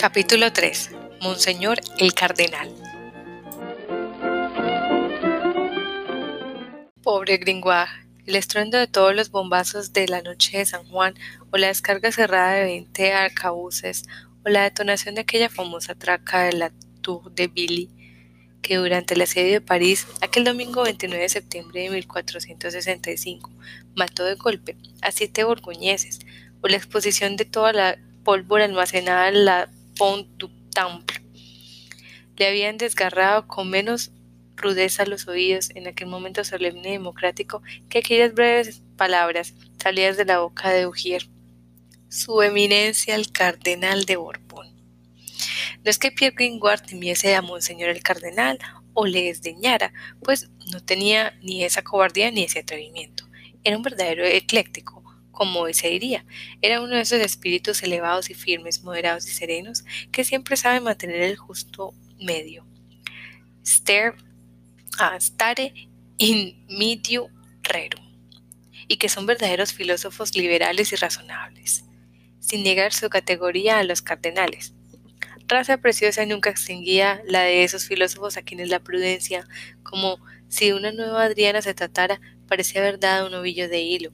Capítulo 3. Monseñor el Cardenal. Pobre Gringoire, el estruendo de todos los bombazos de la noche de San Juan, o la descarga cerrada de 20 arcabuces, o la detonación de aquella famosa traca de la Tour de Billy, que durante el asedio de París, aquel domingo 29 de septiembre de 1465, mató de golpe a siete borgoñeses, o la exposición de toda la pólvora almacenada en la Pont du Temple. Le habían desgarrado con menos rudeza los oídos en aquel momento solemne y democrático que aquellas breves palabras salidas de la boca de Ujier. Su eminencia el cardenal de Borbón. No es que Pierre Gringoire temiese a Monseñor el cardenal o le desdeñara, pues no tenía ni esa cobardía ni ese atrevimiento. Era un verdadero ecléctico, como se diría, era uno de esos espíritus elevados y firmes, moderados y serenos, que siempre saben mantener el justo medio. Stare, ah, stare in medio rerum, y que son verdaderos filósofos liberales y razonables, sin negar su categoría a los cardenales. Raza preciosa nunca extinguía la de esos filósofos a quienes la prudencia, como si una nueva Adriana se tratara, parecía haber dado un ovillo de hilo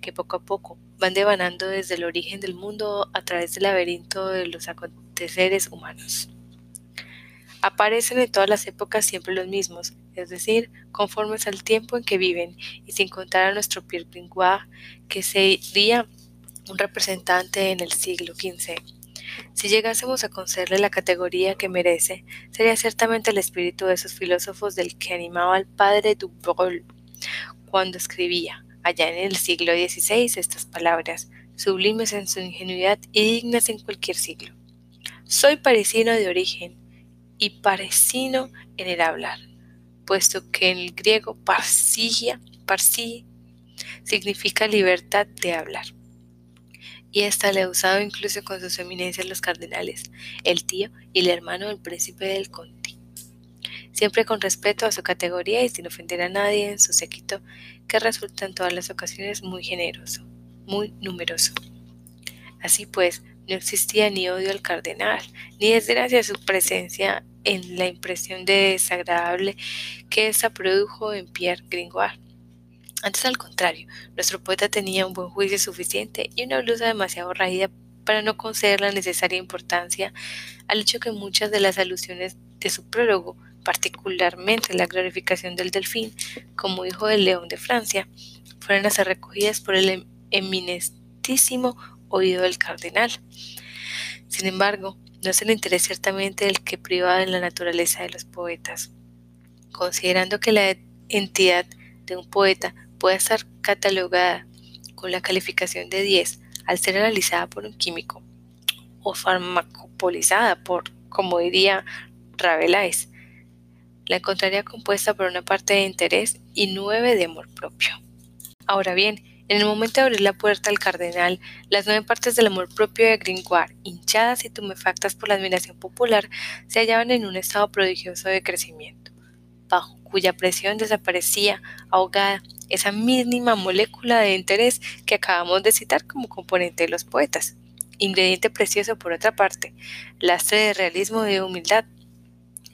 que poco a poco van devanando desde el origen del mundo a través del laberinto de los aconteceres humanos. Aparecen en todas las épocas siempre los mismos, es decir, conformes al tiempo en que viven, y sin contar a nuestro Pierre Gringoire, que sería un representante en el siglo XV. Si llegásemos a concederle la categoría que merece, sería ciertamente el espíritu de esos filósofos del que animaba al padre Dubrul cuando escribía allá en el siglo XVI estas palabras, sublimes en su ingenuidad y dignas en cualquier siglo. Soy parisino de origen y parisino en el hablar, puesto que en el griego parsigia, parsi, significa libertad de hablar. Y esta le ha usado incluso con sus eminencias los cardenales, el tío y el hermano del príncipe del conde siempre con respeto a su categoría y sin ofender a nadie en su séquito, que resulta en todas las ocasiones muy generoso, muy numeroso. Así pues, no existía ni odio al cardenal, ni desgracia su presencia en la impresión de desagradable que esa produjo en Pierre Gringoire. Antes al contrario, nuestro poeta tenía un buen juicio suficiente y una blusa demasiado raída para no conceder la necesaria importancia al hecho que muchas de las alusiones de su prólogo particularmente la glorificación del delfín como hijo del león de Francia, fueron a ser recogidas por el em-, eminentísimo oído del cardenal. Sin embargo, no es el interés ciertamente el que priva de la naturaleza de los poetas. Considerando que la entidad de un poeta puede estar catalogada con la calificación de 10 al ser analizada por un químico o farmacopolizada por, como diría Rabelais, la encontraría compuesta por una parte de interés y nueve de amor propio. Ahora bien, en el momento de abrir la puerta al cardenal, las nueve partes del amor propio de Gringoire, hinchadas y tumefactas por la admiración popular, se hallaban en un estado prodigioso de crecimiento, bajo cuya presión desaparecía, ahogada, esa mínima molécula de interés que acabamos de citar como componente de los poetas. Ingrediente precioso, por otra parte, lastre de realismo y de humildad,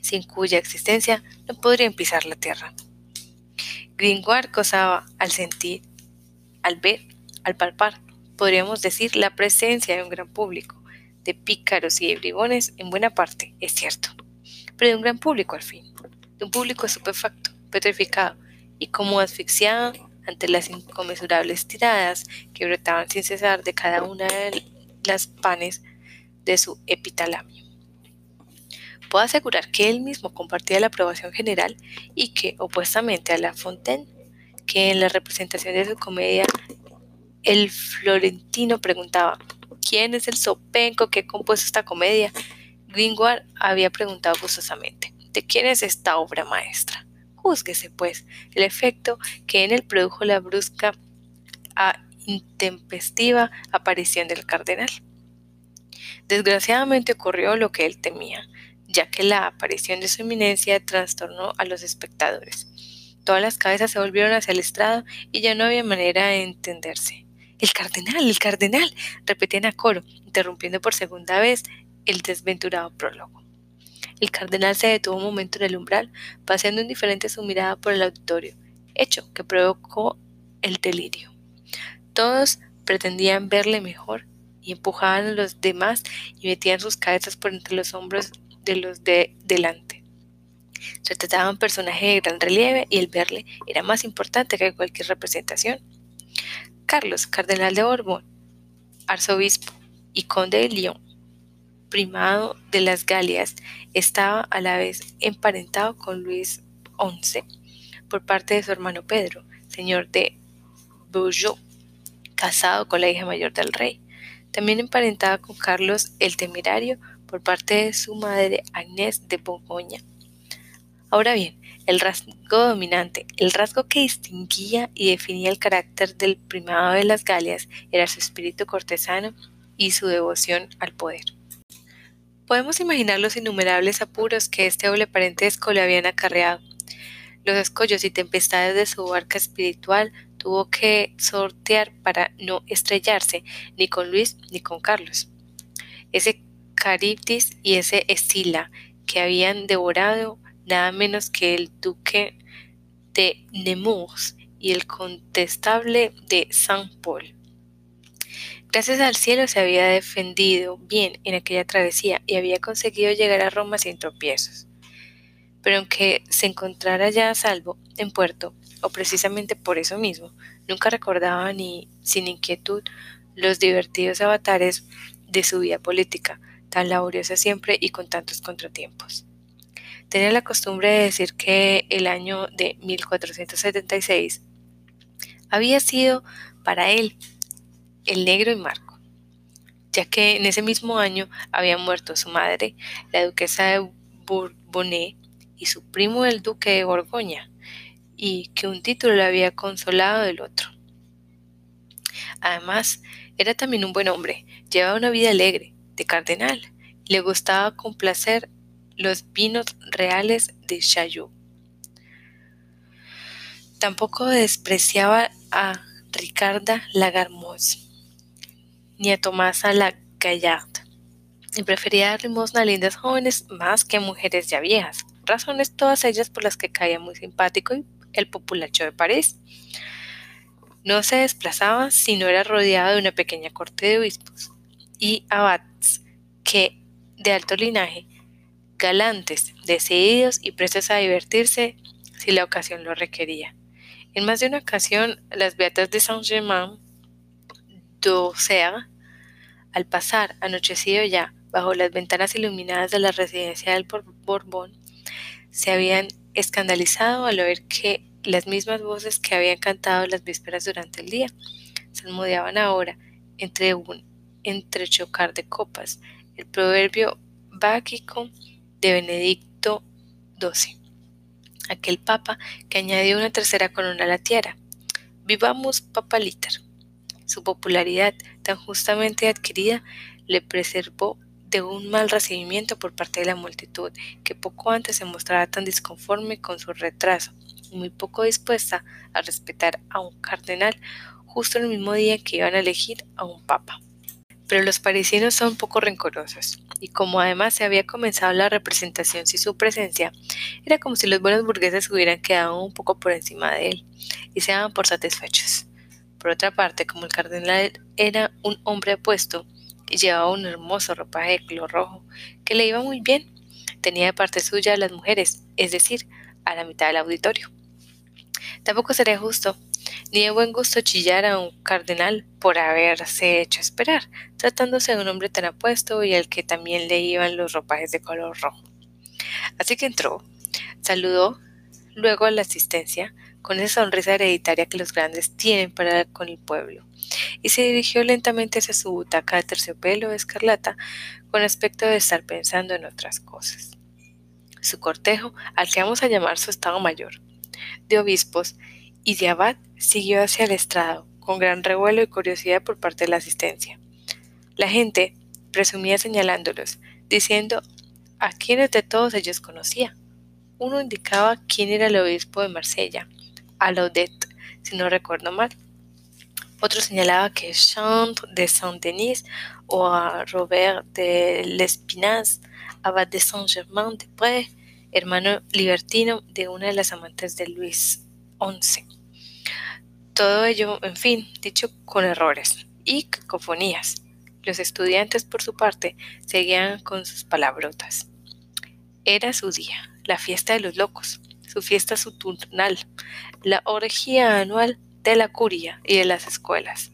sin cuya existencia no podrían pisar la tierra. Gringoire gozaba al sentir, al ver, al palpar, podríamos decir, la presencia de un gran público, de pícaros y de bribones en buena parte, es cierto, pero de un gran público al fin, de un público estupefacto, petrificado y como asfixiado ante las inconmensurables tiradas que brotaban sin cesar de cada una de las panes de su epitalamio puedo asegurar que él mismo compartía la aprobación general y que, opuestamente a La Fontaine, que en la representación de su comedia el florentino preguntaba ¿Quién es el sopenco que ha compuesto esta comedia? Gringoire había preguntado gustosamente ¿De quién es esta obra maestra? Júzguese, pues, el efecto que en él produjo la brusca a intempestiva aparición del cardenal. Desgraciadamente ocurrió lo que él temía ya que la aparición de su eminencia trastornó a los espectadores. Todas las cabezas se volvieron hacia el estrado y ya no había manera de entenderse. El cardenal, el cardenal, repetían a coro, interrumpiendo por segunda vez el desventurado prólogo. El cardenal se detuvo un momento en el umbral, paseando indiferente su mirada por el auditorio, hecho que provocó el delirio. Todos pretendían verle mejor y empujaban a los demás y metían sus cabezas por entre los hombros de los de delante. Se trataba de un personaje de gran relieve y el verle era más importante que cualquier representación. Carlos, cardenal de Borbón, arzobispo y conde de Lyon, primado de las Galias, estaba a la vez emparentado con Luis XI por parte de su hermano Pedro, señor de Beaujeu, casado con la hija mayor del rey. También emparentaba con Carlos el Temerario por parte de su madre Agnès de Borgoña. Ahora bien, el rasgo dominante, el rasgo que distinguía y definía el carácter del primado de las Galias era su espíritu cortesano y su devoción al poder. Podemos imaginar los innumerables apuros que este doble parentesco le habían acarreado. Los escollos y tempestades de su barca espiritual tuvo que sortear para no estrellarse ni con Luis ni con Carlos. Ese Caribdis y ese Estila que habían devorado nada menos que el duque de Nemours y el contestable de Saint-Paul. Gracias al cielo se había defendido bien en aquella travesía y había conseguido llegar a Roma sin tropiezos. Pero aunque se encontrara ya a salvo en puerto, o precisamente por eso mismo, nunca recordaba ni sin inquietud los divertidos avatares de su vida política, tan laboriosa siempre y con tantos contratiempos. Tenía la costumbre de decir que el año de 1476 había sido para él el negro y Marco, ya que en ese mismo año había muerto su madre, la duquesa de Bourbonnais, y su primo el duque de Borgoña, y que un título le había consolado del otro. Además, era también un buen hombre, llevaba una vida alegre, de cardenal, le gustaba complacer los vinos reales de Chaillot. Tampoco despreciaba a Ricarda Lagarmos, ni a Tomasa la Gallard, y prefería dar limosna a lindas jóvenes más que a mujeres ya viejas, razones todas ellas por las que caía muy simpático el populacho de París. No se desplazaba si no era rodeado de una pequeña corte de obispos y abats que, de alto linaje, galantes, decididos y prestos a divertirse si la ocasión lo requería. En más de una ocasión, las beatas de Saint-Germain d'Auxerre al pasar, anochecido ya, bajo las ventanas iluminadas de la residencia del Borbón, se habían escandalizado al oír que las mismas voces que habían cantado las vísperas durante el día salmodiaban ahora entre un entrechocar de copas, el proverbio báquico de Benedicto XII, aquel papa que añadió una tercera corona a la tierra. Vivamos papaliter. Su popularidad, tan justamente adquirida, le preservó de un mal recibimiento por parte de la multitud, que poco antes se mostraba tan disconforme con su retraso y muy poco dispuesta a respetar a un cardenal justo el mismo día que iban a elegir a un papa. Pero los parisinos son poco rencorosos, y como además se había comenzado la representación sin su presencia, era como si los buenos burgueses hubieran quedado un poco por encima de él, y se daban por satisfechos. Por otra parte, como el cardenal era un hombre apuesto y llevaba un hermoso ropaje de color rojo que le iba muy bien, tenía de parte suya a las mujeres, es decir, a la mitad del auditorio. Tampoco sería justo ni de buen gusto chillar a un cardenal por haberse hecho esperar, tratándose de un hombre tan apuesto y al que también le iban los ropajes de color rojo. Así que entró, saludó luego a la asistencia, con esa sonrisa hereditaria que los grandes tienen para con el pueblo, y se dirigió lentamente hacia su butaca de terciopelo escarlata con aspecto de estar pensando en otras cosas. Su cortejo, al que vamos a llamar su Estado Mayor, de obispos y de abad, siguió hacia el estrado, con gran revuelo y curiosidad por parte de la asistencia. La gente presumía señalándolos, diciendo a quiénes de todos ellos conocía. Uno indicaba quién era el obispo de Marsella, a Laudet, si no recuerdo mal. Otro señalaba que Chantre de Saint-Denis o a Robert de Lespinasse, abad de Saint-Germain-de-Prés, hermano libertino de una de las amantes de Luis XI. Todo ello, en fin, dicho con errores y cacofonías. Los estudiantes, por su parte, seguían con sus palabrotas. Era su día, la fiesta de los locos, su fiesta saturnal, la orgía anual de la curia y de las escuelas.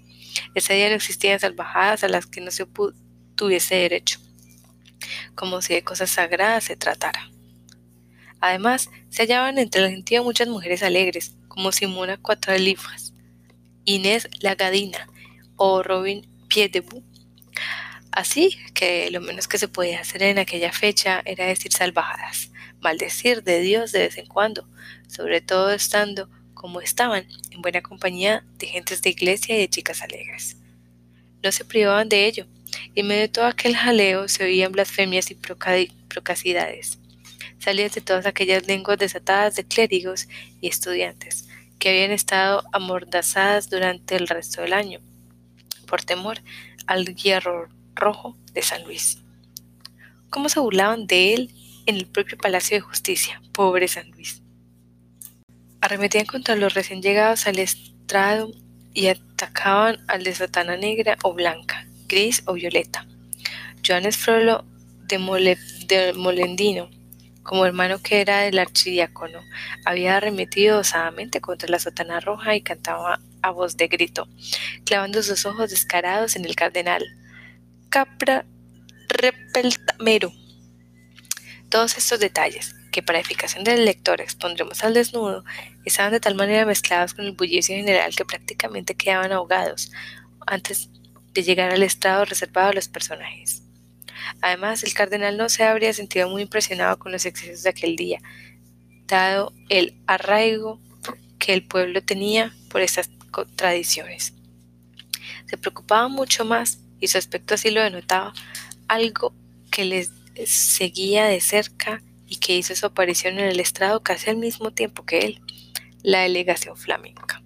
Ese día no existían salvajadas a las que no se tuviese derecho, como si de cosas sagradas se tratara. Además, se hallaban entre la gentío muchas mujeres alegres, como Simona Cuatro-Livras, Inés Lagadina o Robin Piedebou. Así que lo menos que se podía hacer en aquella fecha era decir salvajadas, maldecir de Dios de vez en cuando, sobre todo estando, como estaban, en buena compañía de gentes de iglesia y de chicas alegres. No se privaban de ello, y en medio de todo aquel jaleo se oían blasfemias y procacidades salían de todas aquellas lenguas desatadas de clérigos y estudiantes que habían estado amordazadas durante el resto del año, por temor al hierro rojo de San Luis. ¿Cómo se burlaban de él en el propio Palacio de Justicia, pobre San Luis? Arremetían contra los recién llegados al estrado y atacaban al de Satana Negra o Blanca, Gris o Violeta. Joanes Frollo de, de Molendino como hermano que era del archidiácono, había arremetido osadamente contra la sotana roja y cantaba a voz de grito, clavando sus ojos descarados en el cardenal. Capra repeltamero. Todos estos detalles, que para edificación del lector expondremos al desnudo, estaban de tal manera mezclados con el bullicio general que prácticamente quedaban ahogados antes de llegar al estado reservado a los personajes. Además, el cardenal no se habría sentido muy impresionado con los excesos de aquel día, dado el arraigo que el pueblo tenía por esas tradiciones. Se preocupaba mucho más, y su aspecto así lo denotaba, algo que les seguía de cerca y que hizo su aparición en el estrado casi al mismo tiempo que él, la delegación flamenca.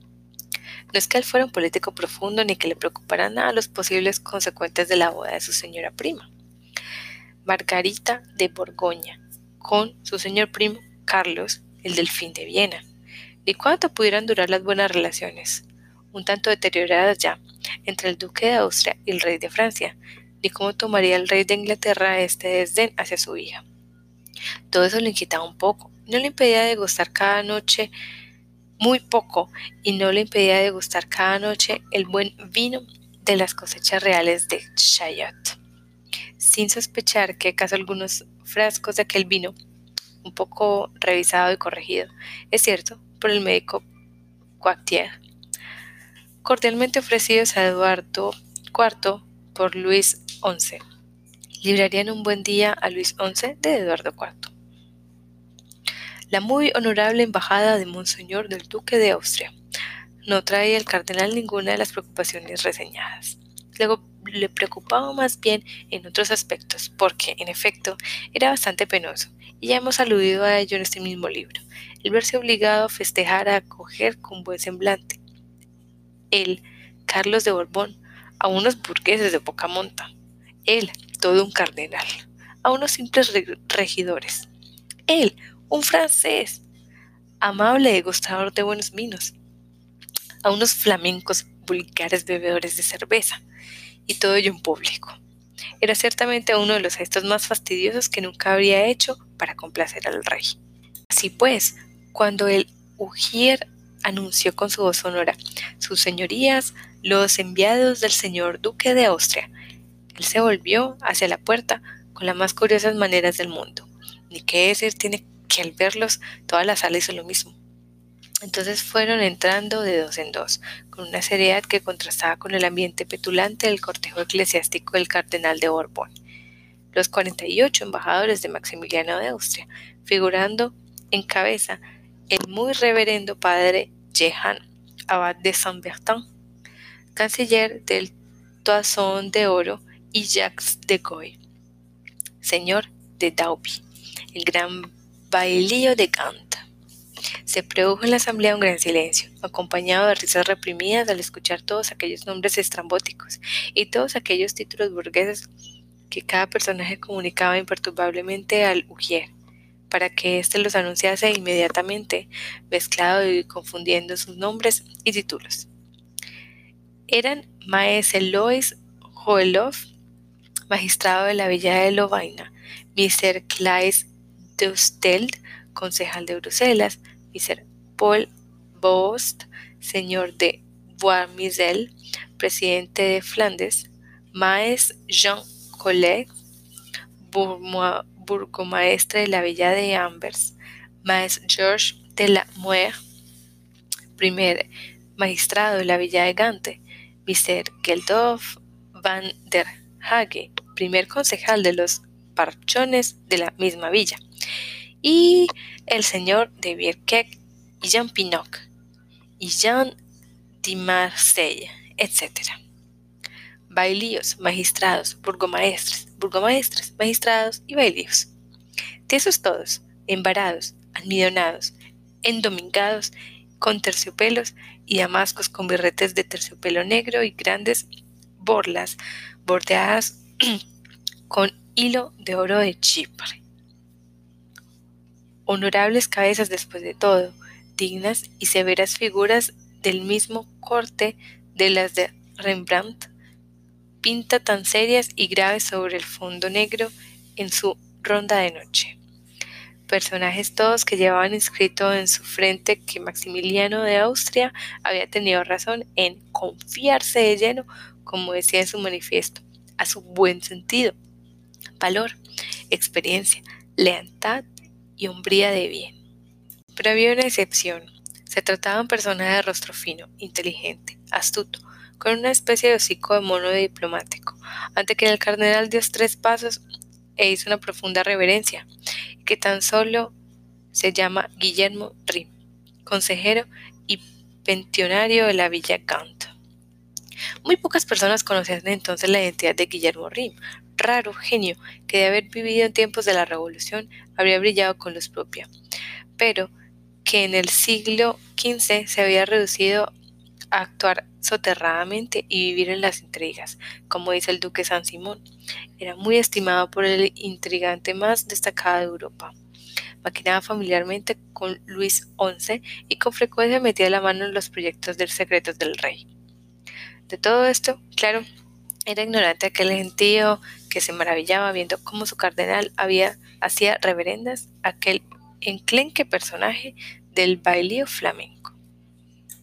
No es que él fuera un político profundo ni que le preocuparan nada los posibles consecuentes de la boda de su señora prima. Margarita de Borgoña, con su señor primo Carlos, el delfín de Viena. ¿Y cuánto pudieran durar las buenas relaciones, un tanto deterioradas ya, entre el duque de Austria y el rey de Francia? ni cómo tomaría el rey de Inglaterra este desdén hacia su hija? Todo eso le inquietaba un poco, no le impedía degustar cada noche muy poco y no le impedía degustar cada noche el buen vino de las cosechas reales de Chayot sin sospechar que acaso algunos frascos de aquel vino, un poco revisado y corregido, es cierto, por el médico Coictier, cordialmente ofrecidos a Eduardo IV por Luis XI, librarían un buen día a Luis XI de Eduardo IV. La muy honorable embajada de Monseñor del Duque de Austria no trae al cardenal ninguna de las preocupaciones reseñadas. Luego le preocupaba más bien en otros aspectos, porque, en efecto, era bastante penoso, y ya hemos aludido a ello en este mismo libro, el verse obligado a festejar a acoger con buen semblante. Él, Carlos de Borbón, a unos burgueses de poca monta. Él, todo un cardenal, a unos simples regidores. Él, un francés, amable y gustador de buenos vinos, a unos flamencos vulgares bebedores de cerveza, y todo ello en público. Era ciertamente uno de los gestos más fastidiosos que nunca habría hecho para complacer al rey. Así pues, cuando el Ujier anunció con su voz sonora, sus señorías, los enviados del señor duque de Austria, él se volvió hacia la puerta con las más curiosas maneras del mundo. Ni qué decir tiene que al verlos toda la sala hizo lo mismo. Entonces fueron entrando de dos en dos, con una seriedad que contrastaba con el ambiente petulante del cortejo eclesiástico del cardenal de Borbón. Los 48 embajadores de Maximiliano de Austria, figurando en cabeza el muy reverendo padre Jehan, abad de Saint-Bertin, canciller del Toison de Oro, y Jacques de Goy, señor de Dauby, el gran bailío de Gand Se produjo en la asamblea un gran silencio, acompañado de risas reprimidas al escuchar todos aquellos nombres estrambóticos y todos aquellos títulos burgueses que cada personaje comunicaba imperturbablemente al ujier, para que éste los anunciase inmediatamente, mezclado y confundiendo sus nombres y títulos. Eran Maese Lois Joelov, magistrado de la villa de Lovaina, Mr. Claes de concejal de Bruselas, Mr. Paul Bost, señor de Boismisel, presidente de Flandes, Maes Jean Collet, burgomaestre de la villa de Ambers, Maes Georges de la Muer, primer magistrado de la villa de Gante, Mr. Geldof van der Hage, primer concejal de los parchones de la misma villa, y el señor de Birkek y Jean Pinoc y Jean de Marseille, etc. Bailíos, magistrados, burgomaestres, burgomaestres, magistrados y bailíos. Tiesos todos, embarados, almidonados, endomingados, con terciopelos y damascos con birretes de terciopelo negro y grandes borlas bordeadas con hilo de oro de Chipre. Honorables cabezas después de todo, dignas y severas figuras del mismo corte de las de Rembrandt, pinta tan serias y graves sobre el fondo negro en su ronda de noche. Personajes todos que llevaban inscrito en su frente que Maximiliano de Austria había tenido razón en confiarse de lleno, como decía en su manifiesto, a su buen sentido, valor, experiencia, lealtad y de bien. Pero había una excepción. Se trataba de un personaje de rostro fino, inteligente, astuto, con una especie de hocico de mono diplomático, ante quien el cardenal dio tres pasos e hizo una profunda reverencia, que tan solo se llama Guillermo Rim, consejero y pensionario de la Villa Gant. Muy pocas personas conocían entonces la identidad de Guillermo Rim, raro genio que de haber vivido en tiempos de la Revolución habría brillado con luz propia, pero que en el siglo XV se había reducido a actuar soterradamente y vivir en las intrigas, como dice el duque San Simón. Era muy estimado por el intrigante más destacado de Europa. Maquinaba familiarmente con Luis XI y con frecuencia metía la mano en los proyectos de secretos del rey. De todo esto, claro, era ignorante aquel gentío que se maravillaba viendo cómo su cardenal había hacía reverendas aquel enclenque personaje del bailío flamenco.